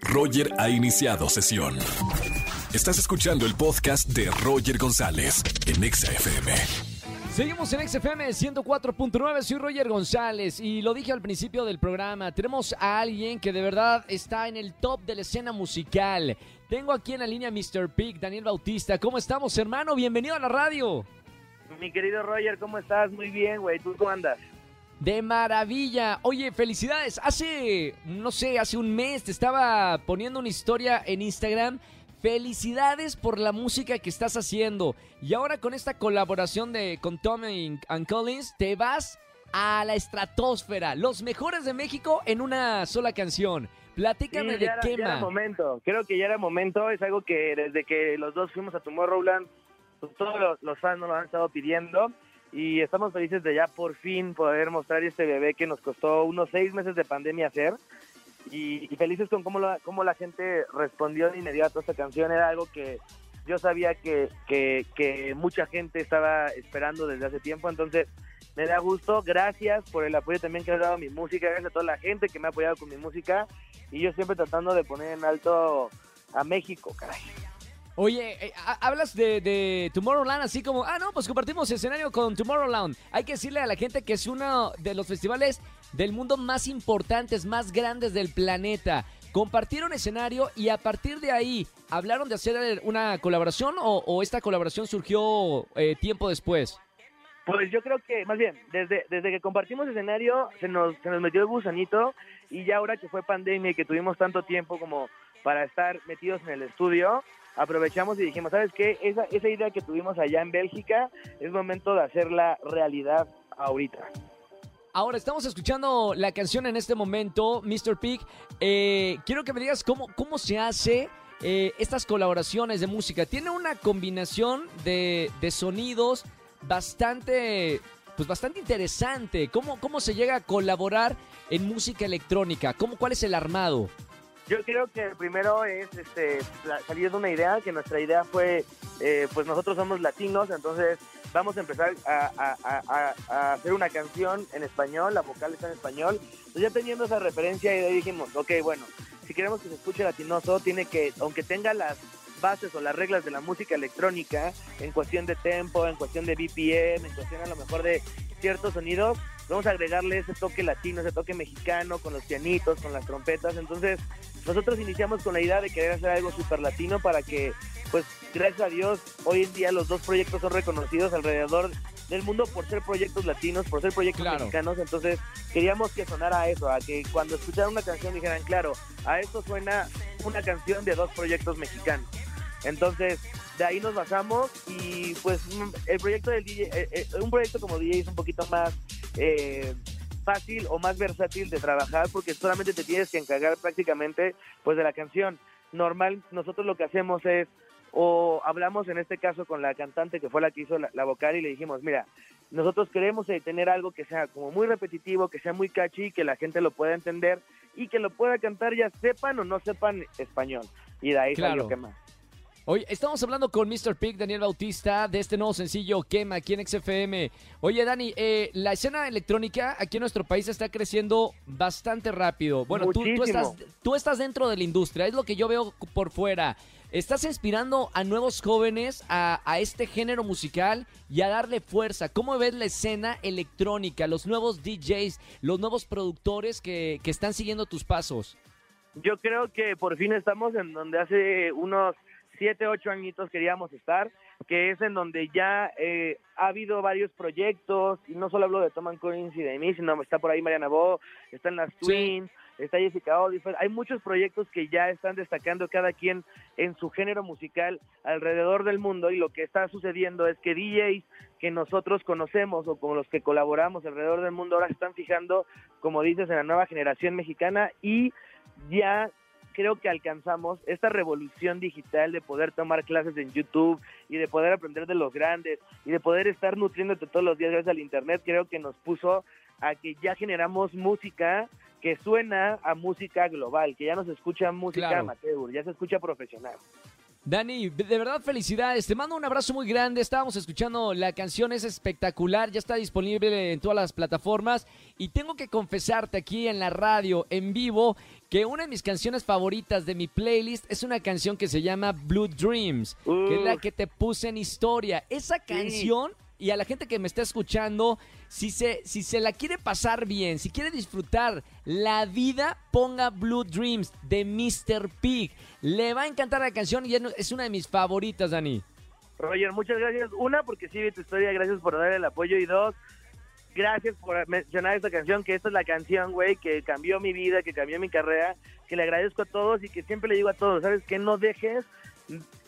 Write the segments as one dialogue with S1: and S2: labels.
S1: Roger ha iniciado sesión. Estás escuchando el podcast de Roger González en Exa FM.
S2: Seguimos en XFM 104.9, soy Roger González y lo dije al principio del programa, tenemos a alguien que de verdad está en el top de la escena musical. Tengo aquí en la línea Mr. Pig, Daniel Bautista. ¿Cómo estamos, hermano? Bienvenido a la radio.
S3: Mi querido Roger, ¿cómo estás? Muy bien, güey. ¿Tú cómo andas?
S2: De maravilla. Oye, felicidades. Hace, no sé, hace un mes te estaba poniendo una historia en Instagram. Felicidades por la música que estás haciendo. Y ahora con esta colaboración de con Tommy and Collins, te vas a la estratosfera. Los mejores de México en una sola canción. Platícame
S3: Sí,
S2: de
S3: ya era, ya era
S2: Quema.
S3: momento. Creo que ya era momento. Es algo que desde que los dos fuimos a Tomorrowland, pues todos los, los fans nos lo han estado pidiendo. Y estamos felices de ya por fin poder mostrar este bebé que nos costó unos seis meses de pandemia hacer. Y, felices con cómo la, cómo la gente respondió de inmediato a esta canción. Era algo que yo sabía que, que, que mucha gente estaba esperando desde hace tiempo. Entonces, me da gusto. Gracias por el apoyo también que has dado a mi música. Gracias a toda la gente que me ha apoyado con mi música. Y yo siempre tratando de poner en alto a México, caray.
S2: Oye, eh, ha- hablas de, Tomorrowland así como, ah, no, pues compartimos escenario con Tomorrowland. Hay que decirle a la gente que es uno de los festivales del mundo más importantes, más grandes del planeta. Compartieron escenario y a partir de ahí, ¿hablaron de hacer una colaboración o, o esta colaboración surgió eh, tiempo después?
S3: Pues yo creo que, más bien, desde, desde que compartimos escenario, se nos, se nos metió el gusanito y ya ahora que fue pandemia y que tuvimos tanto tiempo como para estar metidos en el estudio, aprovechamos y dijimos, ¿sabes qué? Esa, esa idea que tuvimos allá en Bélgica es momento de hacerla realidad ahorita.
S2: Ahora estamos escuchando la canción en este momento, Mr. Pig. Eh, quiero que me digas cómo, cómo se hace eh, estas colaboraciones de música. Tiene una combinación de, de sonidos bastante, pues bastante interesante. ¿Cómo, ¿Cómo se llega a colaborar en música electrónica? ¿Cómo, ¿Cuál es el armado?
S3: Yo creo que el primero es este, salir de una idea, que nuestra idea fue, eh, pues nosotros somos latinos, entonces vamos a empezar a, hacer una canción en español, la vocal está en español. Entonces ya teniendo esa referencia y ahí dijimos, ok, bueno, si queremos que se escuche latinoso, tiene que, aunque tenga las bases o las reglas de la música electrónica, en cuestión de tempo, en cuestión de BPM, en cuestión a lo mejor de ciertos sonidos, vamos a agregarle ese toque latino, ese toque mexicano, con los pianitos, con las trompetas. Entonces, nosotros iniciamos con la idea de querer hacer algo súper latino para que, pues, gracias a Dios, hoy en día los dos proyectos son reconocidos alrededor del mundo por ser proyectos latinos, por ser proyectos
S2: Claro.
S3: mexicanos. Entonces, queríamos que sonara eso, a que cuando escucharan una canción dijeran, claro, a esto suena una canción de dos proyectos mexicanos. Entonces, de ahí nos basamos y pues el proyecto del DJ, eh, eh, un proyecto como DJ es un poquito más eh, fácil o más versátil de trabajar porque solamente te tienes que encargar prácticamente pues de la canción. Normal, nosotros lo que hacemos es o hablamos en este caso con la cantante que fue la que hizo la, la vocal y le dijimos, mira, nosotros queremos eh, tener algo que sea como muy repetitivo, que sea muy catchy, que la gente lo pueda entender y que lo pueda cantar ya sepan o no sepan español. Y de ahí
S2: Claro.
S3: salió que más.
S2: Oye, estamos hablando con Mr. Pig, Daniel Bautista, de este nuevo sencillo Quema aquí en XFM. Oye, Dani, eh, la escena electrónica aquí en nuestro país está creciendo bastante rápido. Bueno, tú, estás, tú estás dentro de la industria, es lo que yo veo por fuera. Estás inspirando a nuevos jóvenes a, a este género musical y a darle fuerza. ¿Cómo ves la escena electrónica, los nuevos DJs, los nuevos productores que, que están siguiendo tus pasos?
S3: Yo creo que por fin estamos en donde hace unos siete, ocho añitos queríamos estar, que es en donde ya eh, ha habido varios proyectos, y no solo hablo de Tom Collins y de mí, sino está por ahí Mariana Bo, están las
S2: Sí.
S3: Twins, está Jessica Oliver, hay muchos proyectos que ya están destacando cada quien en su género musical alrededor del mundo y lo que está sucediendo es que DJs que nosotros conocemos o con los que colaboramos alrededor del mundo ahora se están fijando, como dices, en la nueva generación mexicana y ya creo que alcanzamos esta revolución digital de poder tomar clases en YouTube y de poder aprender de los grandes y de poder estar nutriéndote todos los días gracias al Internet, creo que nos puso a que ya generamos música que suena a música global, que ya no se escucha música
S2: Claro.
S3: amateur, ya se escucha profesional.
S2: Dani, de verdad felicidades. Te mando un abrazo muy grande. Estábamos escuchando la canción, es espectacular. Ya está disponible en todas las plataformas. Y tengo que confesarte aquí en la radio, en vivo, que una de mis canciones favoritas de mi playlist es una canción que se llama Blue Dreams, que es la que te puse en historia. Esa canción y a la gente que me está escuchando, si se, si se la quiere pasar bien, si quiere disfrutar la vida, ponga Blue Dreams de Mr. Pig. Le va a encantar la canción y es una de mis favoritas, Dani.
S3: Roger, muchas gracias. Una, porque sí vi tu historia, gracias por dar el apoyo. Y dos, gracias por mencionar esta canción, que esta es la canción, güey, que cambió mi vida, que cambió mi carrera, que le agradezco a todos y que siempre le digo a todos, ¿sabes? Que no dejes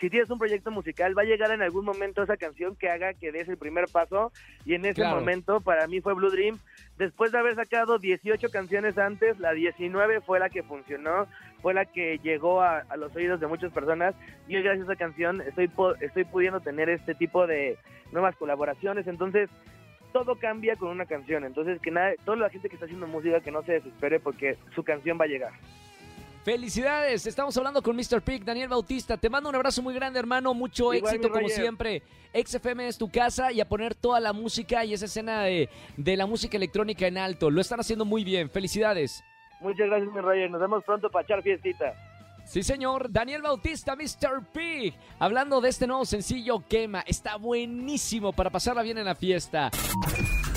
S3: si tienes un proyecto musical, va a llegar en algún momento esa canción que haga que des el primer paso. Y en ese momento, para mí fue Blue Dream. Después de haber sacado 18 canciones antes, la 19 fue la que funcionó, fue la que llegó a, los oídos de muchas personas. Y hoy, gracias a esa canción, estoy, estoy pudiendo tener este tipo de nuevas colaboraciones. Entonces, todo cambia con una canción. Entonces, que nada, toda la gente que está haciendo música, que no se desespere porque su canción va a llegar.
S2: Felicidades, estamos hablando con Mr. Pig, Daniel Bautista. Te mando un abrazo muy grande, hermano. Mucho éxito como siempre. XFM es tu casa y a poner toda la música y esa escena de, la música electrónica en alto. Lo están haciendo muy bien. Felicidades.
S3: Muchas gracias, mi Roger. Nos vemos pronto para echar fiestita.
S2: Sí, señor. Daniel Bautista, Mr. Pig. Hablando de este nuevo sencillo, Quema. Está buenísimo para pasarla bien en la fiesta.